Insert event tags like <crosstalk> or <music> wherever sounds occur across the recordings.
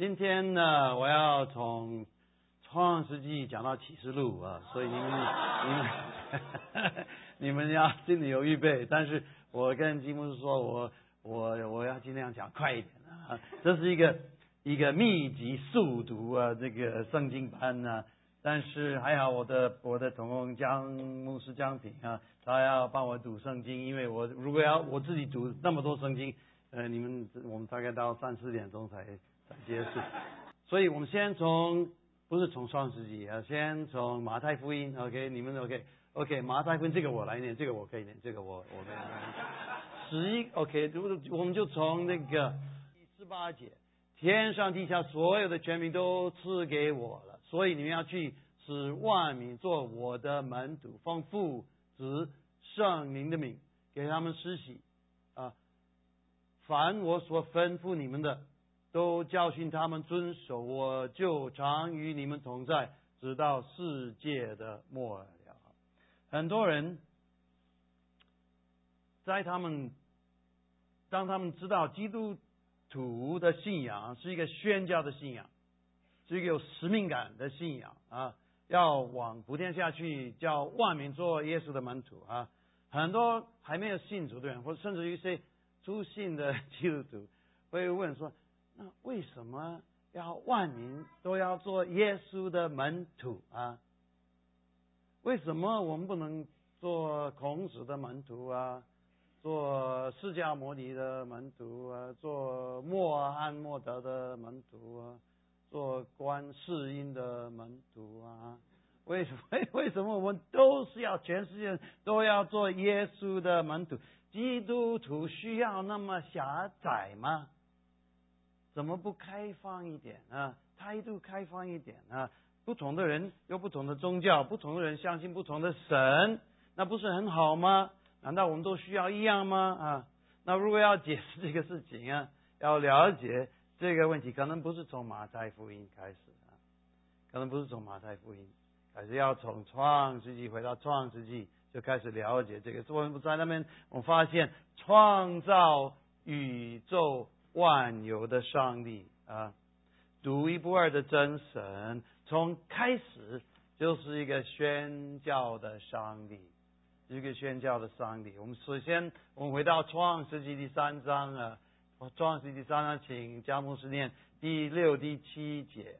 今天呢，我要从创世纪讲到启示录啊，所以你们你们 <laughs> 你们要心里有预备。但是我跟金牧师说，我我我要尽量讲快一点啊。这是一个一个密集速读啊，这个圣经班呢。但是还好，我的我的同工江牧师江平啊，他要帮我读圣经，因为我如果要我自己读那么多圣经，呃，你们我们大概到三四点钟才结束。所以我们先从不是从创世纪啊，先从马太福音，OK，你们 OK，OK，马太福音这个我来念，这个我可以念，这个我我可以。十一 OK，如果我们就从那个第十八节，天上地下所有的权柄都赐给我了。所以你们要去使万民做我的门徒，奉父子圣灵的名给他们施洗啊！凡我所吩咐你们的，都教训他们遵守，我就常与你们同在，直到世界的末了。很多人在他们当他们知道基督徒的信仰是一个宣教的信仰。是一个有使命感的信仰啊，要往普天下去，叫万民做耶稣的门徒啊。很多还没有信主的人，或甚至一些初信的基督徒，会问说：那为什么要万民都要做耶稣的门徒啊？为什么我们不能做孔子的门徒啊？做释迦牟尼的门徒啊？做默安默德的门徒啊？做观世音的门徒啊？为什么？<laughs> 为什么我们都是要全世界都要做耶稣的门徒？基督徒需要那么狭窄吗？怎么不开放一点啊？态度开放一点啊？不同的人有不同的宗教，不同的人相信不同的神，那不是很好吗？难道我们都需要一样吗？啊？那如果要解释这个事情啊，<laughs> 要了解。这个问题可能不是从马太福音开始啊，可能不是从马太福音，还是要从创世纪回到创世纪就开始了解这个。我们在那边，我发现创造宇宙万有的上帝啊，独一无二的真神，从开始就是一个宣教的上帝，一个宣教的上帝。我们首先，我们回到创世纪第三章啊。创世纪第三章，请加牧师念第六、第七节。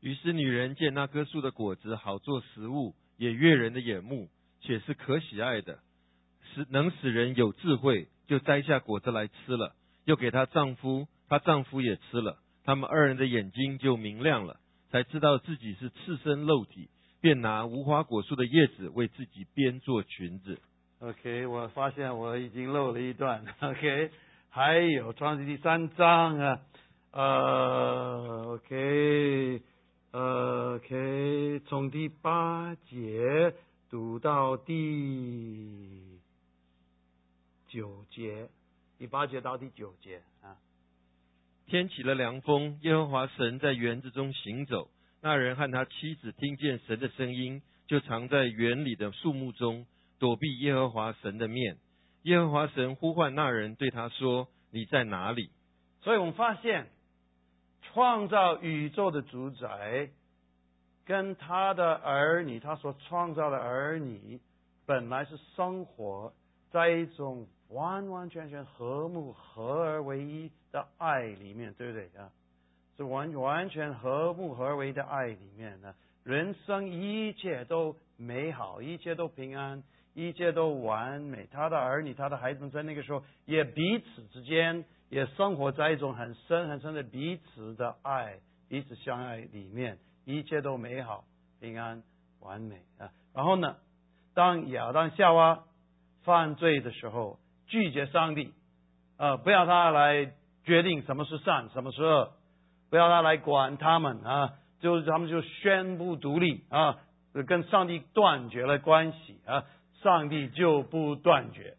于是女人见那棵树的果子好做食物，也悦人的眼目，且是可喜爱的，使能使人有智慧，就摘下果子来吃了，又给她丈夫，她丈夫也吃了，他们二人的眼睛就明亮了，才知道自己是赤身露体，便拿无花果树的叶子为自己编做裙子。OK，我发现我已经漏了一段。OK。还有创世第三章啊，呃，OK，呃，OK，从第八节读到第九节，第八节到第九节啊。天起了凉风，耶和华神在园子中行走，那人和他妻子听见神的声音，就藏在园里的树木中，躲避耶和华神的面。耶和华神呼唤那人，对他说：“你在哪里？”所以我们发现，创造宇宙的主宰跟他的儿女，他所创造的儿女，本来是生活在一种完完全全和睦、合而为一的爱里面，对不对啊？是完完全和睦、合而为的爱里面呢，人生一切都美好，一切都平安。一切都完美，他的儿女，他的孩子们在那个时候也彼此之间也生活在一种很深很深的彼此的爱、彼此相爱里面，一切都美好、平安、完美啊。然后呢，当亚当夏娃犯罪的时候，拒绝上帝，呃，不要他来决定什么是善，什么是恶，不要他来管他们啊，就是他们就宣布独立啊，跟上帝断绝了关系啊。上帝就不断绝，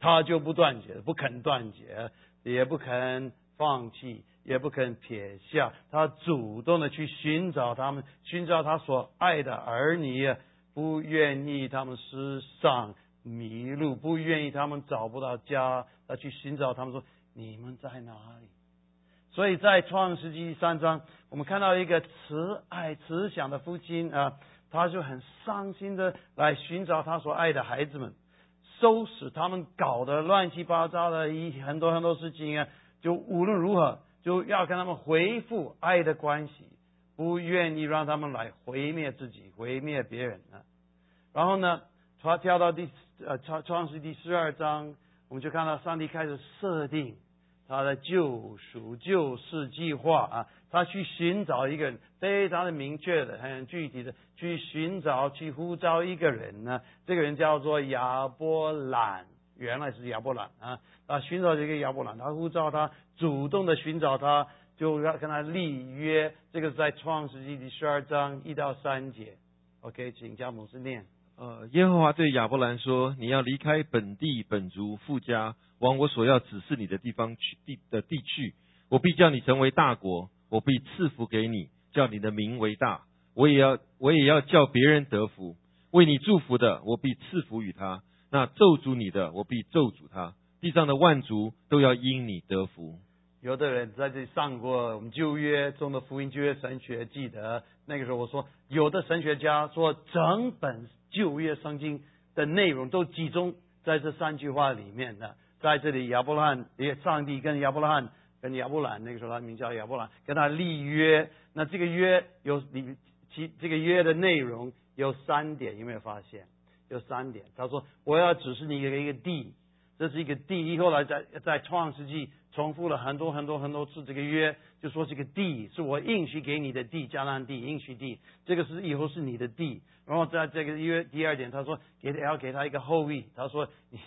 他就不断绝，不肯断绝，也不肯放弃，也不肯撇下，他主动的去寻找他们，寻找他所爱的儿女，不愿意他们失丧迷路，不愿意他们找不到家，他去寻找他们，说你们在哪里？所以在创世纪三章，我们看到一个慈爱慈祥的父亲啊，他就很伤心的来寻找他所爱的孩子们，收拾他们搞得乱七八糟的一很多很多事情啊，就无论如何就要跟他们恢复爱的关系，不愿意让他们来毁灭自己、毁灭别人啊。然后呢，他跳到第呃创创世第十二章，我们就看到上帝开始设定。他的救赎救世计划啊，他去寻找一个人，非常的明确的、很具体的去寻找、去呼召一个人呢。这个人叫做亚伯兰，原来是亚伯兰啊。他寻找这个亚伯兰，他呼召他，主动的寻找他，就要跟他立约。这个在创世纪第十二章一到三节。OK，请加姆斯念。呃，耶和华对亚伯兰说：“你要离开本地本族富家，往我所要指示你的地方去地的地去。我必叫你成为大国，我必赐福给你，叫你的名为大。我也要我也要叫别人得福。为你祝福的，我必赐福于他；那咒诅你的，我必咒诅他。地上的万族都要因你得福。”有的人在这里上过我们旧约中的福音旧约神学，记得那个时候我说，有的神学家说整本。旧约圣经的内容都集中在这三句话里面的，在这里亚伯拉罕，也上帝跟亚伯拉罕跟亚伯兰那个时候他名叫亚伯兰，跟他立约。那这个约有里其这个约的内容有三点，有没有发现？有三点。他说我要指示你一个一个地，这是一个地。后来在在创世纪重复了很多很多很多次这个约，就说这个地是我应许给你的地，迦南地应许地，这个是以后是你的地。然后在这个约第二点，他说给要给他一个后裔，他说你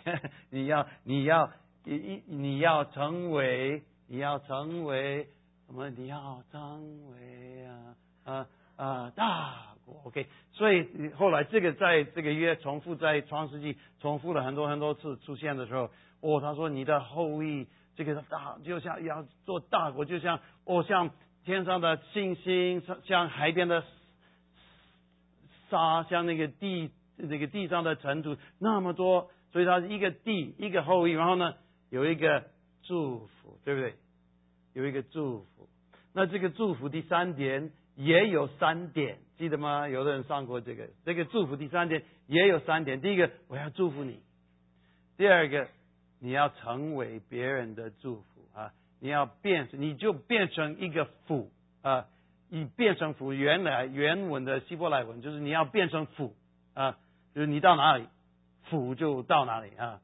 你要你要你你要成为你要成为什么？你要成为啊啊啊大国？OK，所以后来这个在这个约重复在创世纪重复了很多很多次出现的时候，哦，他说你的后裔这个大就像要做大国，就像哦像天上的星星，像海边的。沙像那个地，那个地上的尘土那么多，所以它是一个地，一个后裔，然后呢有一个祝福，对不对？有一个祝福。那这个祝福第三点也有三点，记得吗？有的人上过这个，这个祝福第三点也有三点。第一个，我要祝福你；第二个，你要成为别人的祝福啊，你要变，你就变成一个福啊。你变成福，原来原文的希伯来文就是你要变成福啊，就是你到哪里，福就到哪里啊，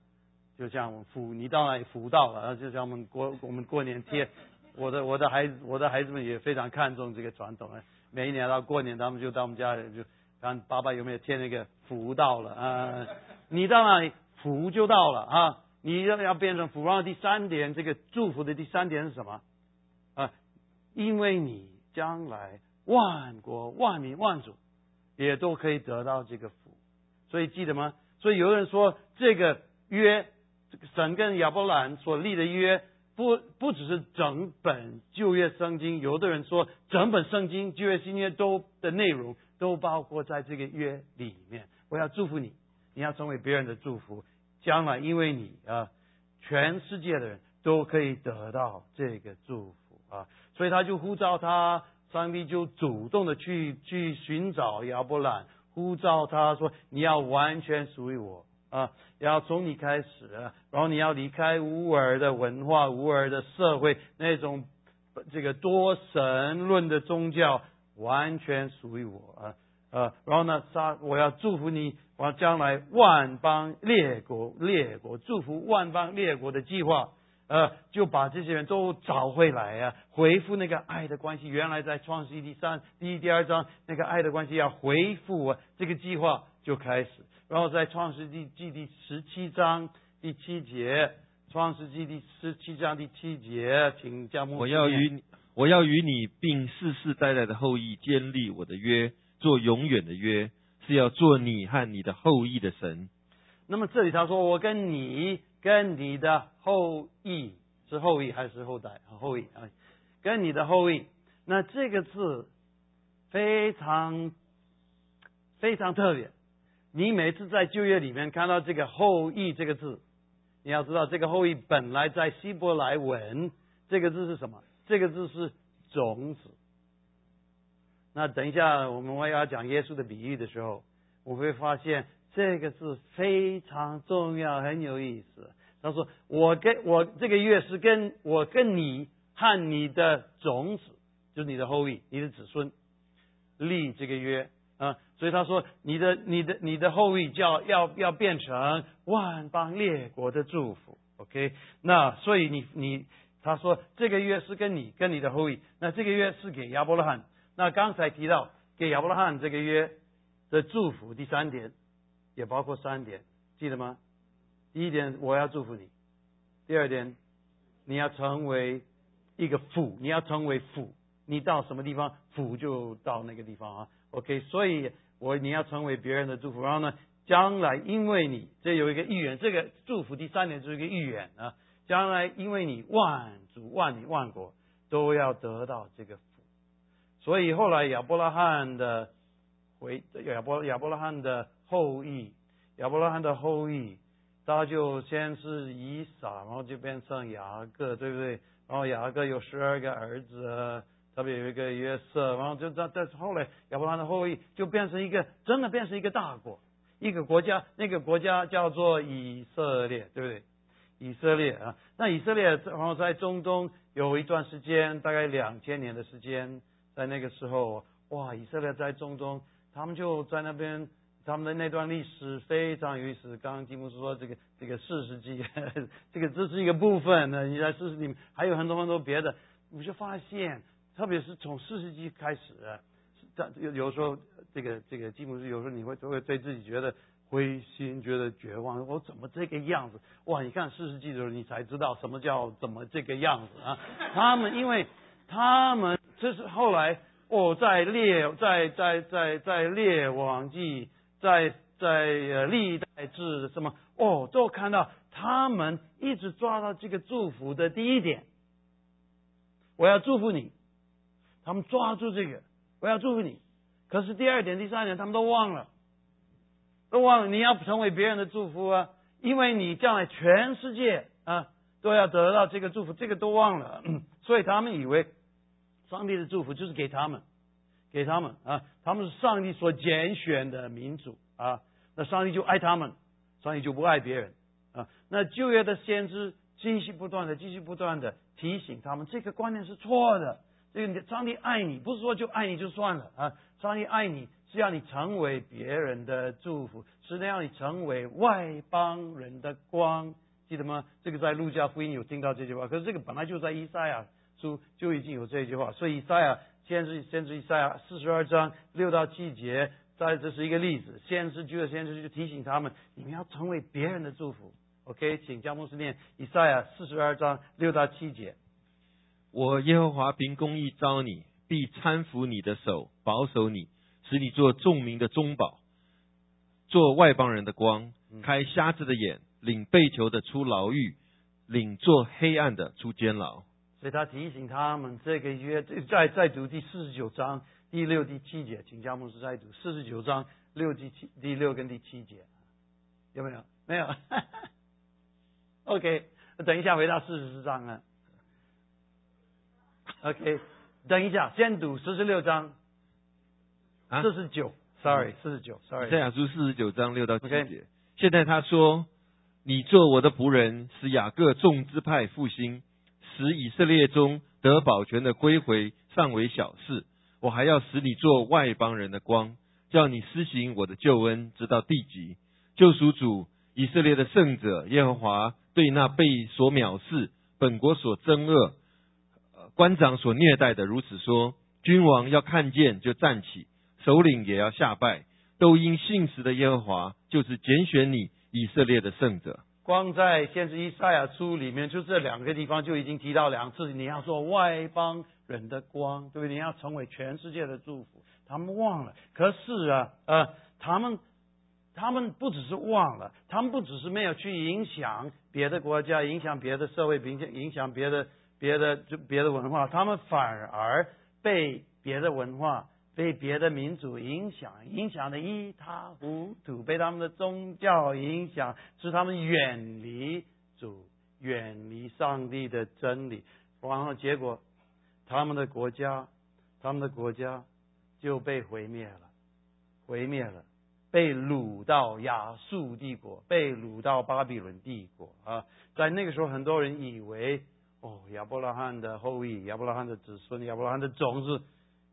就像福，你到哪里福到了，就像我们过我们过年贴，<laughs> 我的我的孩子我的孩子们也非常看重这个传统啊，每一年到过年他们就到我们家里就看爸爸有没有贴那个福到了啊，你到哪里福就到了啊，你要要变成福，然后第三点这个祝福的第三点是什么啊？因为你。将来万国万民万族也都可以得到这个福，所以记得吗？所以有人说这个约，这个神跟亚伯兰所立的约，不不只是整本旧约圣经，有的人说整本圣经旧约新约都的内容都包括在这个约里面。我要祝福你，你要成为别人的祝福，将来因为你啊，全世界的人都可以得到这个祝福啊。所以他就呼召他，上帝就主动的去去寻找亚伯兰，呼召他说：“你要完全属于我啊，要从你开始，然后你要离开乌尔的文化、乌尔的社会那种这个多神论的宗教，完全属于我啊啊！然后呢，他我要祝福你，我要将来万邦列国列国祝福万邦列国的计划。”呃，就把这些人都找回来呀，恢复那个爱的关系。原来在创世纪第三、第一、第二章那个爱的关系要恢复啊，这个计划就开始。然后在创世纪记第十七章第七节，创世纪第十七章第七节，请将我要与你，我要与你并世世代代的后裔建立我的约，做永远的约，是要做你和你的后裔的神。那么这里他说，我跟你。跟你的后裔是后裔还是后代？后裔啊，跟你的后裔。那这个字非常非常特别。你每次在旧约里面看到这个后裔这个字，你要知道这个后裔本来在希伯来文这个字是什么？这个字是种子。那等一下我们我要讲耶稣的比喻的时候，我会发现这个字非常重要，很有意思。他说：“我跟我这个月是跟我跟你和你的种子，就是你的后裔，你的子孙立这个约啊。所以他说，你的你的你的后裔叫要要变成万邦列国的祝福。OK，那所以你你他说这个月是跟你跟你的后裔，那这个月是给亚伯拉罕。那刚才提到给亚伯拉罕这个约的祝福，第三点也包括三点，记得吗？”第一点，我要祝福你；第二点，你要成为一个父，你要成为父，你到什么地方，父就到那个地方啊。OK，所以我你要成为别人的祝福，然后呢，将来因为你这有一个预言，这个祝福第三点就是一个预言啊，将来因为你万族万民万国都要得到这个，所以后来亚伯拉罕的回亚伯亚伯拉罕的后裔，亚伯拉罕的后裔。他就先是以撒，然后就变成雅各，对不对？然后雅各有十二个儿子，特别有一个约瑟，然后就这，但是后来亚伯拉罕的后裔就变成一个真的变成一个大国，一个国家，那个国家叫做以色列，对不对？以色列啊，那以色列然后在中东有一段时间，大概两千年的时间，在那个时候，哇，以色列在中东，他们就在那边。他们的那段历史非常有意思。刚刚吉姆斯说这个这个四世纪，<laughs> 这个这是一个部分。那你在四世纪还有很多很多别的，我就发现，特别是从四世纪开始，这有有时候这个这个吉姆斯有时候你会都会对自己觉得灰心，觉得绝望。我怎么这个样子？哇！你看四世纪的时候，你才知道什么叫怎么这个样子啊？他们因为他们这是后来哦，在列在在在在列王记。在在历代志什么哦，都看到他们一直抓到这个祝福的第一点，我要祝福你，他们抓住这个，我要祝福你。可是第二点、第三点他们都忘了，都忘了你要成为别人的祝福啊，因为你将来全世界啊都要得到这个祝福，这个都忘了，所以他们以为上帝的祝福就是给他们。给他们啊，他们是上帝所拣选的民族啊，那上帝就爱他们，上帝就不爱别人啊。那旧约的先知继续不断的、继续不断的提醒他们，这个观念是错的。这个上帝爱你，不是说就爱你就算了啊，上帝爱你是要你成为别人的祝福，是要你成为外邦人的光，记得吗？这个在路加福音有听到这句话，可是这个本来就在以赛亚书就已经有这句话，所以以赛亚。先知先知以赛亚四十二章六到七节，在这是一个例子。先知就先知就提醒他们，你们要成为别人的祝福。OK，请江牧师念以赛亚四十二章六到七节。我耶和华凭公义招你，必搀扶你的手，保守你，使你做众民的中保，做外邦人的光，开瞎子的眼，领被囚的出牢狱，领做黑暗的出监牢。所以他提醒他们，这个约再再读第四十九章第六、第七节，请加牧师再读四十九章六、第七、第六跟第七节，有没有？没有。<laughs> OK，等一下回到四十四章啊。OK，等一下，先读四十六章，四十九，Sorry，四十九，Sorry。再讲出四十九章六到七节。现在他说：“你做我的仆人，使雅各众支派复兴。”使以色列中得保全的归回尚为小事，我还要使你做外邦人的光，叫你施行我的救恩，直到地极。救赎主以色列的圣者耶和华对那被所藐视、本国所憎恶、官长所虐待的如此说：君王要看见就站起，首领也要下拜，都因信实的耶和华就是拣选你以色列的圣者。光在先知以赛亚书里面，就这两个地方就已经提到两次，你要做外邦人的光，对不对？你要成为全世界的祝福。他们忘了，可是啊，呃，他们他们不只是忘了，他们不只是没有去影响别的国家，影响别的社会，并且影响别的别的就别的文化，他们反而被别的文化。被别的民族影响，影响的一塌糊涂，被他们的宗教影响，使他们远离主，远离上帝的真理。然后结果，他们的国家，他们的国家就被毁灭了，毁灭了，被掳到亚述帝国，被掳到巴比伦帝国啊！在那个时候，很多人以为，哦，亚伯拉罕的后裔，亚伯拉罕的子孙，亚伯拉罕的种子，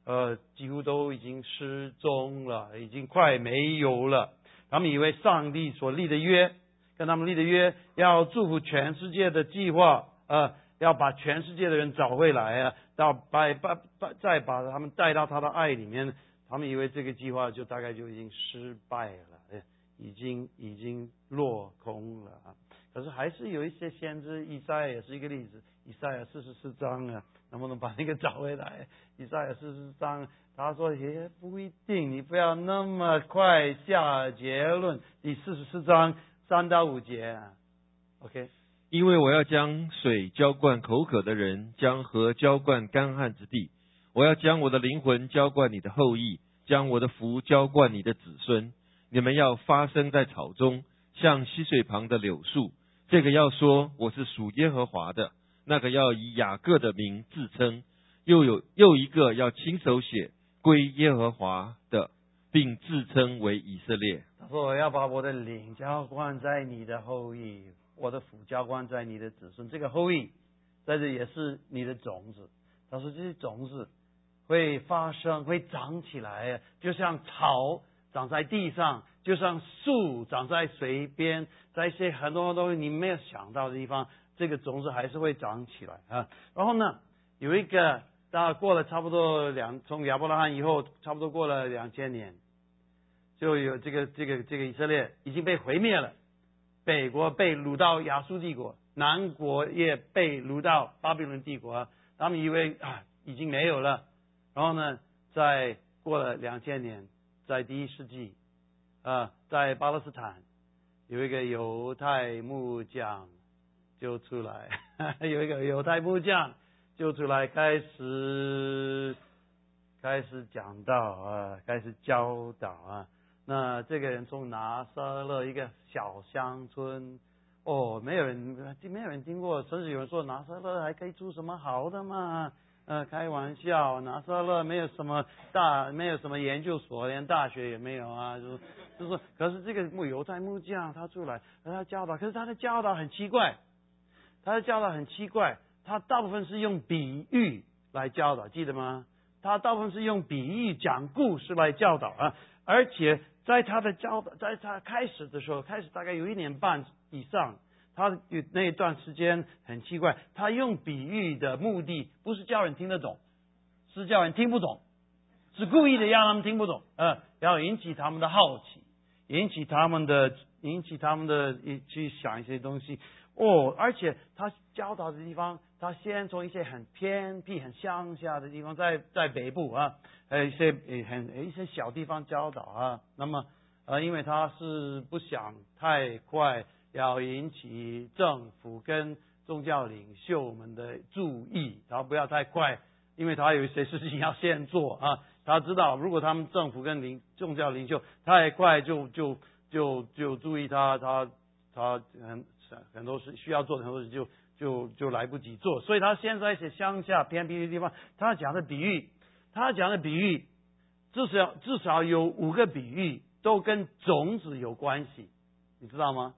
呃，几乎都已经失踪了，已经快没有了。他们以为上帝所立的约，跟他们立的约，要祝福全世界的计划，呃，要把全世界的人找回来啊，到把把把再把他们带到他的爱里面。他们以为这个计划就大概就已经失败了，已经已经落空了啊。可是还是有一些先知，以赛也是一个例子。以赛亚四十四章啊，能不能把那个找回来？以赛亚四十四章，他说也不一定，你不要那么快下结论。第四十四章三到五节，OK。因为我要将水浇灌口渴的人，将河浇灌干旱之地。我要将我的灵魂浇灌你的后裔，将我的福浇灌你的子孙。你们要发生在草中，像溪水旁的柳树。这个要说我是属耶和华的，那个要以雅各的名自称，又有又一个要亲手写归耶和华的，并自称为以色列。他说：“我要把我的灵浇灌在你的后裔，我的福浇灌在你的子孙。这个后裔，在这也是你的种子。他说这些种子会发生，会长起来，就像草长在地上。”就像树长在水边，在一些很多东西你没有想到的地方，这个种子还是会长起来啊。然后呢，有一个，大过了差不多两，从亚伯拉罕以后，差不多过了两千年，就有这个这个这个以色列已经被毁灭了，北国被掳到亚述帝国，南国也被掳到巴比伦帝国，他们以为啊已经没有了。然后呢，在过了两千年，在第一世纪。啊，在巴勒斯坦有一个犹太木匠就出来，有一个犹太木匠就出来开始开始讲道啊，开始教导啊。那这个人从拿撒勒一个小乡村，哦，没有人没有人听过，甚至有人说拿撒勒还可以出什么好的嘛？呃，开玩笑，拿撒勒没有什么大，没有什么研究所，连大学也没有啊，就是。就是，可是这个木犹太木匠他出来，他教导，可是他的教导很奇怪，他的教导很奇怪，他大部分是用比喻来教导，记得吗？他大部分是用比喻讲故事来教导啊，而且在他的教导，在他开始的时候，开始大概有一年半以上，他有那一段时间很奇怪，他用比喻的目的不是叫人听得懂，是叫人听不懂，是故意的让他们听不懂，呃，要引起他们的好奇。引起他们的，引起他们的去想一些东西哦，而且他教导的地方，他先从一些很偏僻、很乡下的地方，在在北部啊，还有一些很一些小地方教导啊。那么呃，因为他是不想太快要引起政府跟宗教领袖们的注意，然后不要太快，因为他有一些事情要先做啊。他知道，如果他们政府跟领宗教领袖太快，就就就就注意他，他他很很多事需要做很多事就就就来不及做。所以他现在一些乡下偏僻的地方，他讲的比喻，他讲的比喻至少至少有五个比喻都跟种子有关系，你知道吗？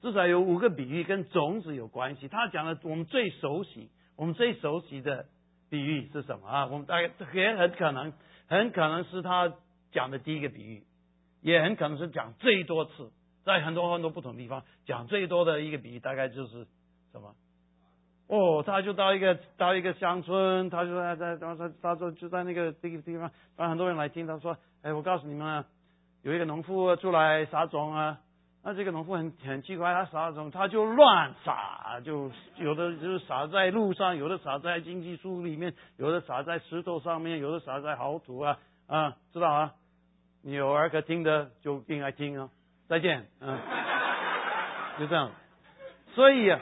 至少有五个比喻跟种子有关系。他讲的我们最熟悉，我们最熟悉的比喻是什么啊？我们大概也很可能。很可能是他讲的第一个比喻，也很可能是讲最多次，在很多很多不同地方讲最多的一个比喻，大概就是什么？哦，他就到一个到一个乡村，他就在在他说他说就在那个这个地方，让很多人来听。他说：“哎，我告诉你们啊，有一个农夫出来撒种啊，那这个农夫很很奇怪，他撒种他就乱撒，就有的就撒在路上，有的撒在经济树里面，有的撒在石头上面，有的撒在好土啊啊，知道啊？你有儿可听的就应该听啊。再见，嗯，就这样。所以，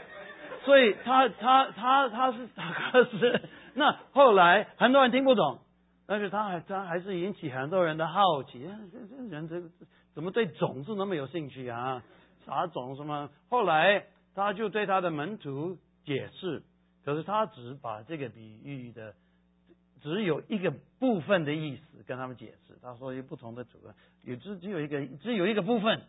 所以他他他他是 <laughs> 他是那后来很多人听不懂，但是他还他还是引起很多人的好奇，这这人这。怎么对种子那么有兴趣啊？啥种什么？后来他就对他的门徒解释，可是他只把这个比喻的只有一个部分的意思跟他们解释。他说有不同的主人，有只只有一个只有一个部分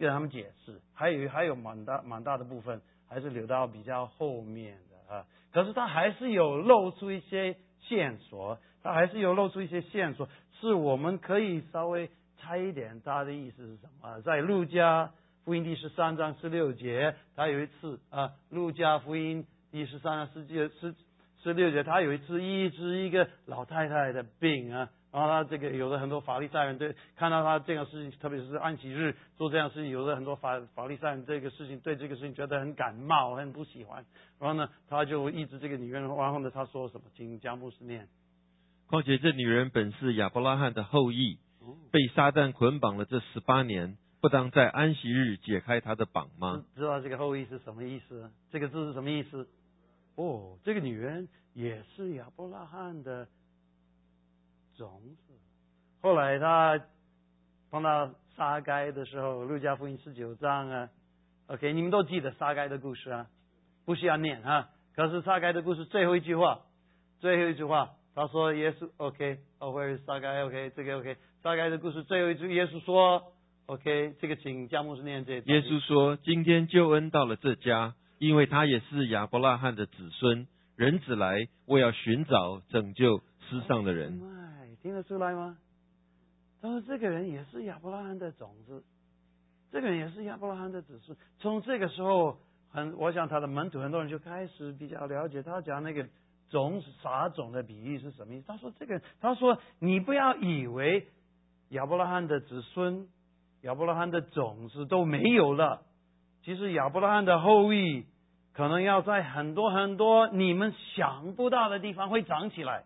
跟他们解释，还有还有蛮大蛮大的部分还是留到比较后面的啊。可是他还是有露出一些线索，他还是有露出一些线索，是我们可以稍微猜一点他的意思是什么。在路加福音第十三章十六节，他有一次啊，路加福音第十三章十节十。十六节，他有一次医治一个老太太的病啊，然后他这个有的很多法利赛人对看到他这样事情，特别是安息日做这样事情，有的很多法法利赛人这个事情对这个事情觉得很感冒，很不喜欢。然后呢，他就一直这个女人，然后呢，他说什么？请江牧师念。况且这女人本是亚伯拉罕的后裔，被撒旦捆绑了这十八年，不当在安息日解开他的绑吗？知道这个后裔是什么意思？这个字是什么意思？哦，这个女人也是亚伯拉罕的种子。后来他碰到撒该的时候，路加福音十九章啊，OK，你们都记得撒该的故事啊，不需要念啊。可是撒该的故事最后一句话，最后一句话，他说耶稣 OK，哦，或者撒该 OK，这个 OK，撒该的故事最后一句，耶稣说 OK，这个请加牧师念这。耶稣说：“今天救恩到了这家。”因为他也是亚伯拉罕的子孙，人子来，我要寻找拯救世上的人。听得出来吗？他说这个人也是亚伯拉罕的种子，这个人也是亚伯拉罕的子孙。从这个时候，很，我想他的门徒很多人就开始比较了解他讲那个种撒种的比喻是什么意思。他说这个，他说你不要以为亚伯拉罕的子孙、亚伯拉罕的种子都没有了。其实亚伯拉罕的后裔可能要在很多很多你们想不到的地方会长起来，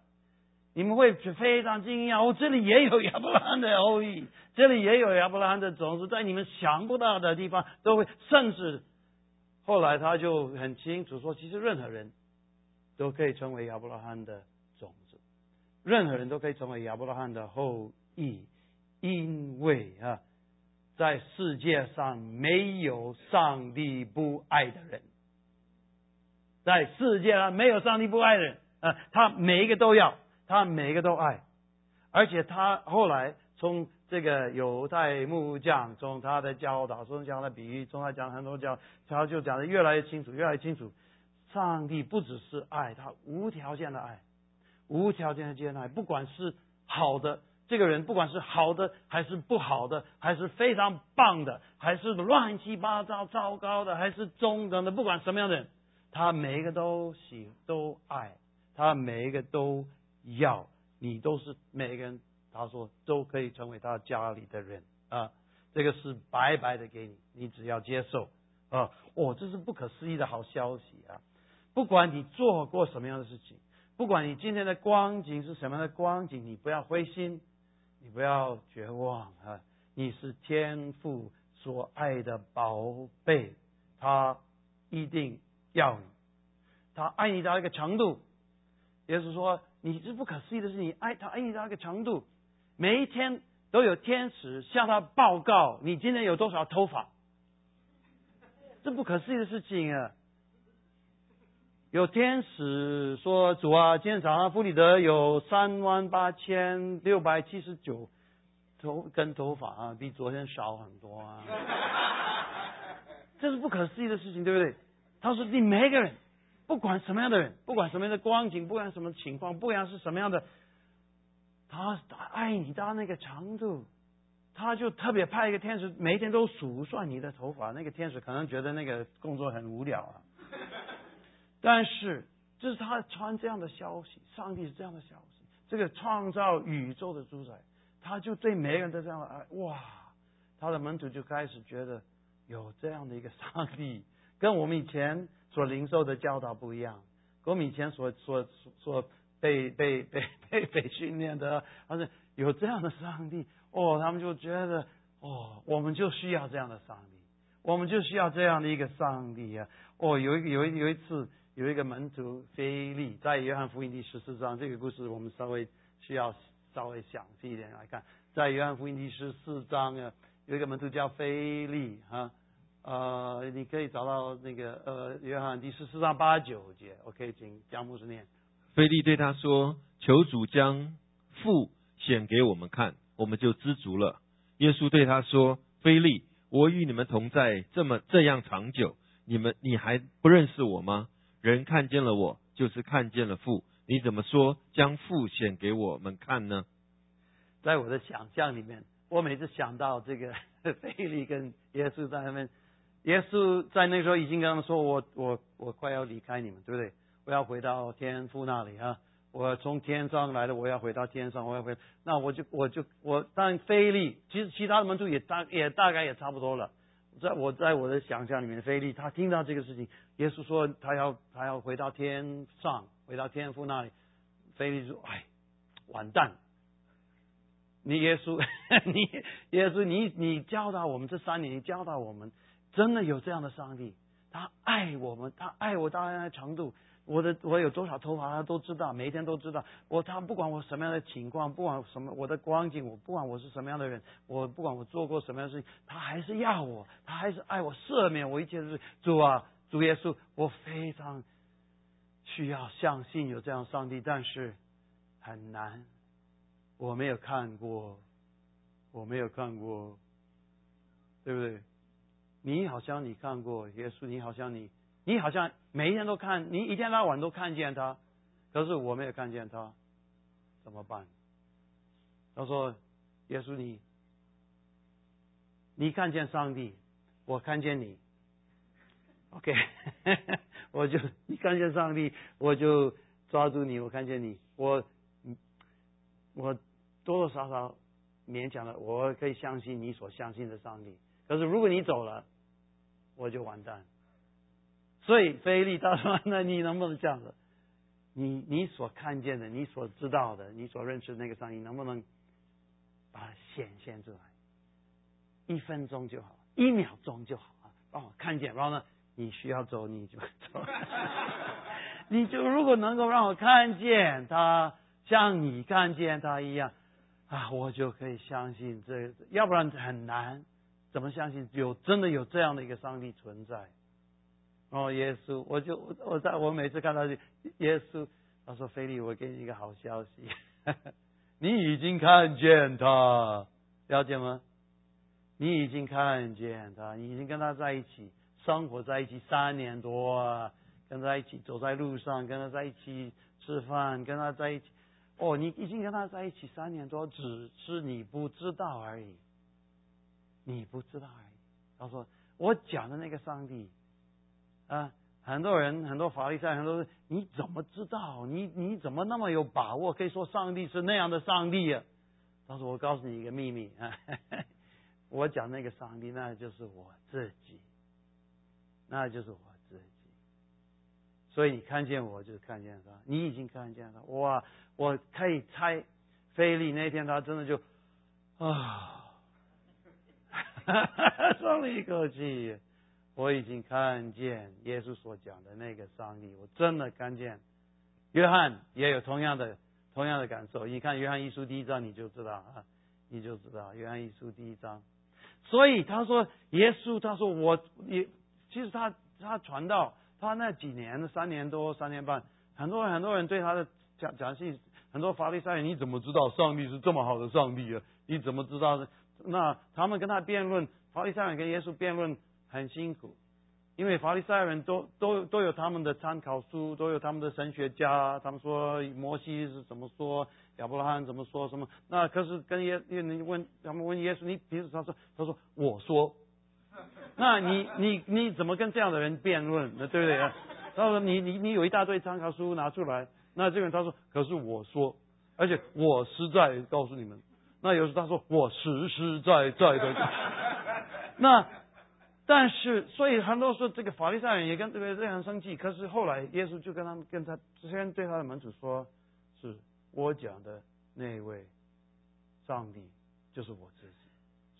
你们会非常惊讶。哦，这里也有亚伯拉罕的后裔，这里也有亚伯拉罕的种子，在你们想不到的地方都会。甚至后来他就很清楚说，其实任何人都可以成为亚伯拉罕的种子，任何人都可以成为亚伯拉罕的后裔，因为啊。在世界上没有上帝不爱的人，在世界上没有上帝不爱的人啊！他每一个都要，他每一个都爱，而且他后来从这个犹太木匠，从他的教导，从讲的比喻，从他讲很多教，他就讲的越来越清楚，越来越清楚。上帝不只是爱，他无条件的爱，无条件的接纳，不管是好的。这个人不管是好的还是不好的，还是非常棒的，还是乱七八糟糟糕的，还是中等的，不管什么样的人，他每一个都喜都爱，他每一个都要，你都是每个人，他说都可以成为他家里的人啊，这个是白白的给你，你只要接受啊，哦，这是不可思议的好消息啊！不管你做过什么样的事情，不管你今天的光景是什么样的光景，你不要灰心。你不要绝望啊！你是天父所爱的宝贝，他一定要你，他爱你到一个程度。也就是说，你是不可思议的是，你爱他爱你到一个程度，每一天都有天使向他报告你今天有多少头发，这不可思议的事情啊！有天使说：“主啊，今天早上弗里德有三万八千六百七十九头根头发啊，比昨天少很多啊。<laughs> ”这是不可思议的事情，对不对？他说：“你每个人，不管什么样的人，不管什么样的光景，不管什么情况，不管是什么样的，他爱你到那个程度，他就特别派一个天使，每天都数算你的头发。那个天使可能觉得那个工作很无聊啊。”但是，这是他传这样的消息，上帝是这样的消息。这个创造宇宙的主宰，他就对每个人都这样的爱。哇，他的门徒就开始觉得有这样的一个上帝，<laughs> 跟我们以前所零售的教导不一样，跟我们以前所所所被被被被被训练的，他是有这样的上帝。哦，他们就觉得哦，我们就需要这样的上帝，我们就需要这样的一个上帝啊。哦，有一个有一有一次。有一个门徒菲利，在约翰福音第十四章，这个故事我们稍微需要稍微详细一点来看。在约翰福音第十四章啊，有一个门徒叫菲利啊，呃，你可以找到那个呃约翰第十四章八九节，OK，请江牧师念。菲利对他说：“求主将父显给我们看，我们就知足了。耶稣对他说：“菲利，我与你们同在这么这样长久，你们你还不认识我吗？人看见了我，就是看见了父。你怎么说将父显给我们看呢？”在我的想象里面，我每次想到这个 <laughs> 菲利跟耶稣在那边，耶稣在那时候已经跟他们说：“我我我快要离开你们，对不对？我要回到天父那里啊。”我从天上来的，我要回到天上，我要回，那我就我就我当菲利，其实其他的门徒也大也大概也差不多了。在我在我的想象里面，菲利他听到这个事情，耶稣说他要他要回到天上，回到天父那里。菲利说：“哎，完蛋！你 <laughs> 耶稣，你耶稣，你你教导我们这三年，你教导我们，真的有这样的上帝，他爱我们，他爱我到那程度。”我的我有多少头发，他都知道，每一天都知道。我他不管我什么样的情况，不管什么我的光景，我不管我是什么样的人，我不管我做过什么样的事情，他还是要我，他还是爱我，赦免我一切的事。主啊，主耶稣，我非常需要相信有这样上帝，但是很难，我没有看过，我没有看过，对不对？你好像你看过耶稣，你好像你。你好像每一天都看，你一天到晚都看见他，可是我没有看见他，怎么办？他说：“耶稣，你，你看见上帝，我看见你。OK，<laughs> 我就你看见上帝，我就抓住你，我看见你，我，我多多少少勉强了，我可以相信你所相信的上帝。可是如果你走了，我就完蛋。”所以，菲利他说：“那你能不能这样子？你你所看见的，你所知道的，你所认识的那个上帝，能不能把它显现出来？一分钟就好，一秒钟就好啊！让我看见。然后呢，你需要走你就走。<laughs> 你就如果能够让我看见他，像你看见他一样啊，我就可以相信这。要不然很难，怎么相信有真的有这样的一个上帝存在？”哦，耶稣，我就我在我每次看到耶稣，他说：“菲利，我给你一个好消息，<laughs> 你已经看见他，了解吗？你已经看见他，你已经跟他在一起生活在一起三年多，啊跟他一起走在路上，跟他在一起吃饭，跟他在一起。哦，你已经跟他在一起三年多，只是你不知道而已，你不知道而已。”他说：“我讲的那个上帝。”啊，很多人，很多法律上，很多人，你怎么知道？你你怎么那么有把握？可以说上帝是那样的上帝啊？他说：“我告诉你一个秘密啊，<laughs> 我讲那个上帝，那就是我自己，那就是我自己。所以你看见我，就是看见他。你已经看见了，哇！我可以猜，菲利那天他真的就啊，哈 <laughs> 松了一口气。”我已经看见耶稣所讲的那个上帝，我真的看见。约翰也有同样的同样的感受。你看约翰一书第一章，你就知道啊，你就知道约翰一书第一章。所以他说耶稣，他说我也，其实他他传道，他那几年三年多三年半，很多很多人对他的讲讲信，很多法利赛人，你怎么知道上帝是这么好的上帝啊？你怎么知道？那他们跟他辩论，法利赛人跟耶稣辩论。很辛苦，因为法利赛人都都都有他们的参考书，都有他们的神学家，他们说摩西是怎么说，亚伯拉罕怎么说什么。那可是跟耶，你问他们问耶稣，你平时他说他说我说，那你你你怎么跟这样的人辩论？那对不对？他说你你你有一大堆参考书拿出来，那这个人他说可是我说，而且我实在告诉你们，那有时他说我实实在在的，<laughs> 那。但是，所以很多时候，这个法利赛人也跟这个这样生气。可是后来，耶稣就跟他们、跟他之前对他的门徒说：“是我讲的那位上帝，就是我自己。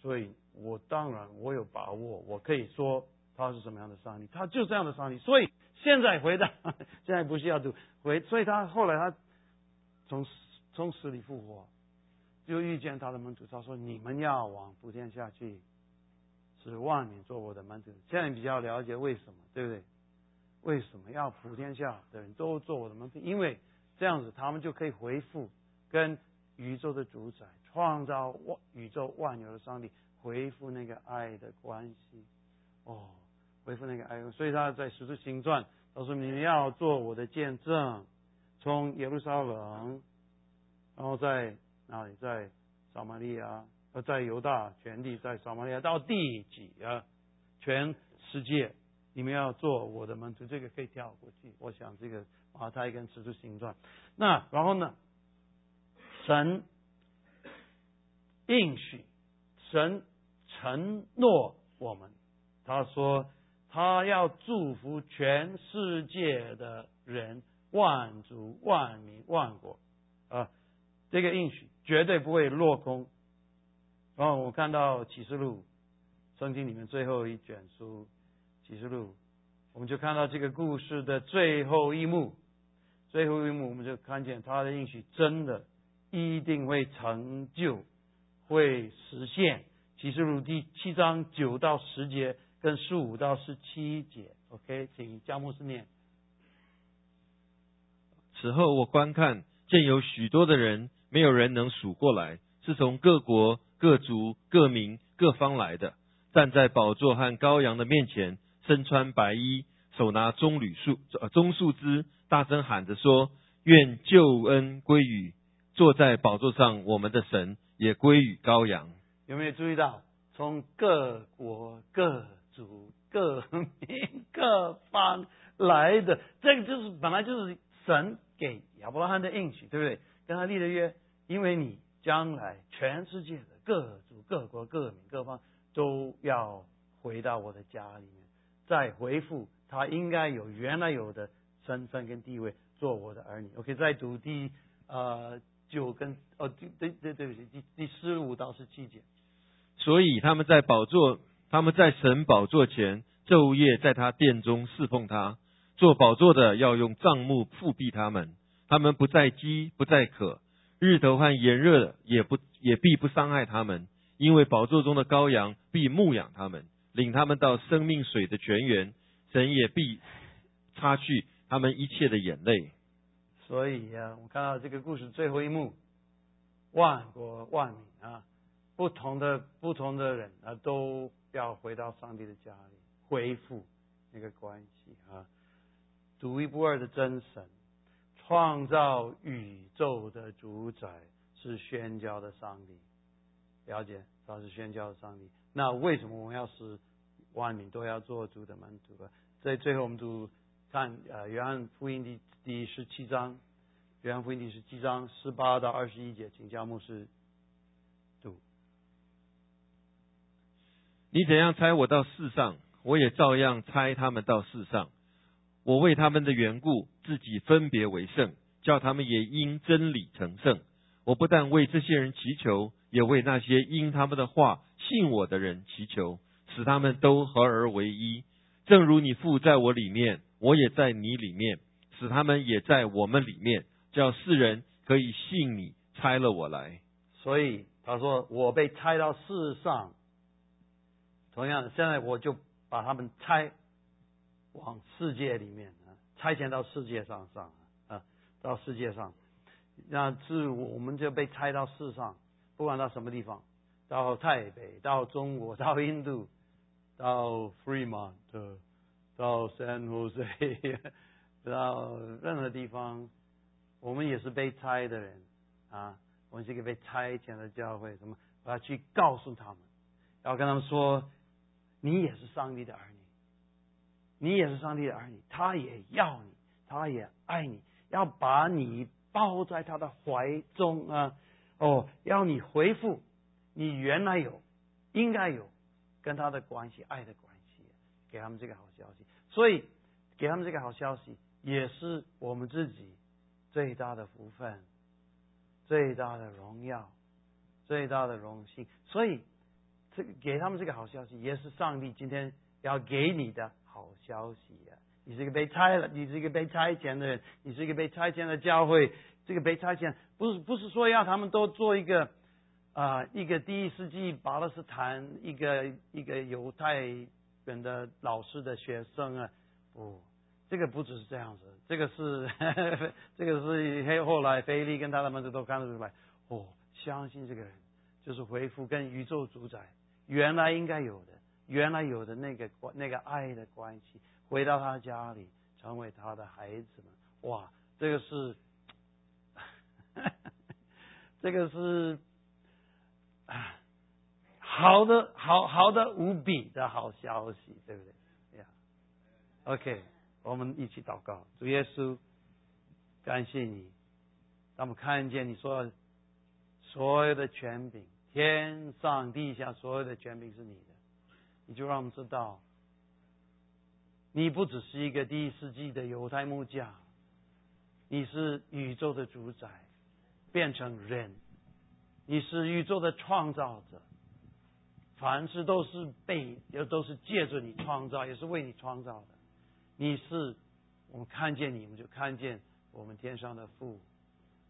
所以我当然我有把握，我可以说他是什么样的上帝，他就这样的上帝。所以现在回答，<laughs> 现在不需要读回。所以他后来他从从死里复活，就遇见他的门徒，他说：你们要往普天下去。”指望你做我的门徒，现在比较了解为什么，对不对？为什么要普天下的人都做我的门徒？因为这样子他们就可以回复跟宇宙的主宰、创造万宇宙万有的上帝回复那个爱的关系。哦，回复那个爱，所以他在使徒行传他说：“你们要做我的见证，从耶路撒冷，然后在啊，你，在撒玛利亚，呃，在犹大全地，在撒玛利亚到第几啊，全世界，你们要做我的门徒。”这个可以跳过去。我想这个马太跟使徒行传，那然后呢，神应许，神承诺我们。他说：“他要祝福全世界的人，万族、万民、万国，啊，这个应许绝对不会落空。”然后我看到启示录圣经里面最后一卷书启示录，我们就看到这个故事的最后一幕，最后一幕我们就看见他的应许真的一定会成就，会实现。启示录第七章九到十节。跟十五到十七节，OK，请加牧师念。此后我观看，见有许多的人，没有人能数过来，是从各国、各族、各民、各方来的，站在宝座和羔羊的面前，身穿白衣，手拿棕榈树、呃棕树枝，大声喊着说：“愿救恩归于坐在宝座上我们的神，也归于羔羊。”有没有注意到，从各国各？族各民各方来的，这个就是本来就是神给亚伯拉罕的应许，对不对？跟他立的约，因为你将来全世界的各族各国各民各方都要回到我的家里面，再回复他应该有原来有的身份跟地位，做我的儿女。OK，再读第呃九跟哦对对对不起，第第十五到十七节，所以他们在宝座。他们在神宝座前昼夜在他殿中侍奉他，做宝座的要用帐幕覆庇他们，他们不再饥不再渴，日头和炎热也不也必不伤害他们，因为宝座中的羔羊必牧养他们，领他们到生命水的泉源，神也必擦去他们一切的眼泪。所以呀，我看到这个故事最后一幕，万国万民啊，不同的不同的人啊都。要回到上帝的家里，恢复那个关系啊！独一无二的真神，创造宇宙的主宰是宣教的上帝。了解，他是宣教的上帝。那为什么我们要使万民都要做主的门徒？在最后，我们读看呃约翰福音第第十七章，约翰福音第十七章十八到二十一节，请教牧师。你怎样猜我到世上，我也照样猜他们到世上。我为他们的缘故，自己分别为圣，叫他们也因真理成圣。我不但为这些人祈求，也为那些因他们的话信我的人祈求，使他们都合而为一。正如你父在我里面，我也在你里面，使他们也在我们里面，叫世人可以信你猜了我来。所以他说，我被猜到世上。同样，现在我就把他们拆往世界里面啊，拆迁到世界上上啊，到世界上，那是我们就被拆到世上，不管到什么地方，到台北，到中国，到印度，到 Fremont，到 San Jose，<laughs> 到任何地方，我们也是被拆的人啊，我们是一个被拆迁的教会，什么？我要去告诉他们，要跟他们说。你也是上帝的儿女，你也是上帝的儿女，他也要你，他也爱你，要把你抱在他的怀中啊！哦，要你回复你原来有、应该有跟他的关系、爱的关系，给他们这个好消息。所以，给他们这个好消息，也是我们自己最大的福分、最大的荣耀、最大的荣幸。所以。这个给他们这个好消息，也是上帝今天要给你的好消息呀！你是一个被拆了，你是一个被拆迁的人，你是一个被拆迁的教会。这个被拆迁不是不是说要他们都做一个啊一个第一世纪巴勒斯坦一个一个犹太人的老师的学生啊，不，这个不只是这样子，这个是 <laughs> 这个是后来菲利跟他的门徒都看得出来，哦，相信这个人就是恢复跟宇宙主宰原来应该有的，原来有的那个关那个爱的关系，回到他家里，成为他的孩子们，哇，这个是，<laughs> 这个是，好的，好好的无比的好消息，对不对？呀，OK。我们一起祷告，主耶稣，感谢你，让我们看见你说所有的权柄，天上地下所有的权柄是你的，你就让我们知道，你不只是一个第一世纪的犹太木匠，你是宇宙的主宰，变成人，你是宇宙的创造者，凡事都是被，也都是借着你创造，也是为你创造的。你是我们看见你们就看见我们天上的父，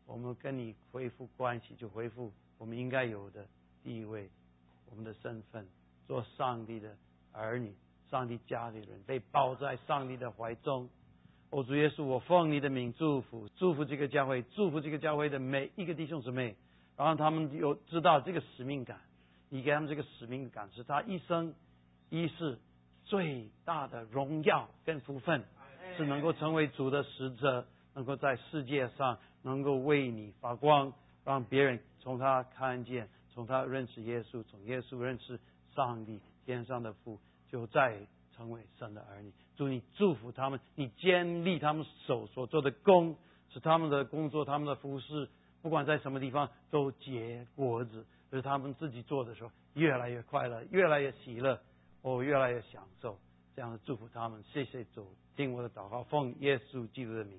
我们跟你恢复关系就恢复我们应该有的地位，我们的身份做上帝的儿女，上帝家里人被抱在上帝的怀中。我主耶稣，我奉你的名祝福，祝福这个教会，祝福这个教会的每一个弟兄姊妹，然后他们有知道这个使命感，你给他们这个使命感是他一生一世。最大的荣耀跟福分，是能够成为主的使者，能够在世界上能够为你发光，让别人从他看见，从他认识耶稣，从耶稣认识上帝天上的父，就再成为神的儿女。祝你祝福他们，你建立他们手所做的工，使他们的工作、他们的服饰，不管在什么地方都结果子，就是他们自己做的时候越来越快乐，越来越喜乐。我越来越享受这样的祝福他们，谢谢主，听我的祷告，奉耶稣基督的名。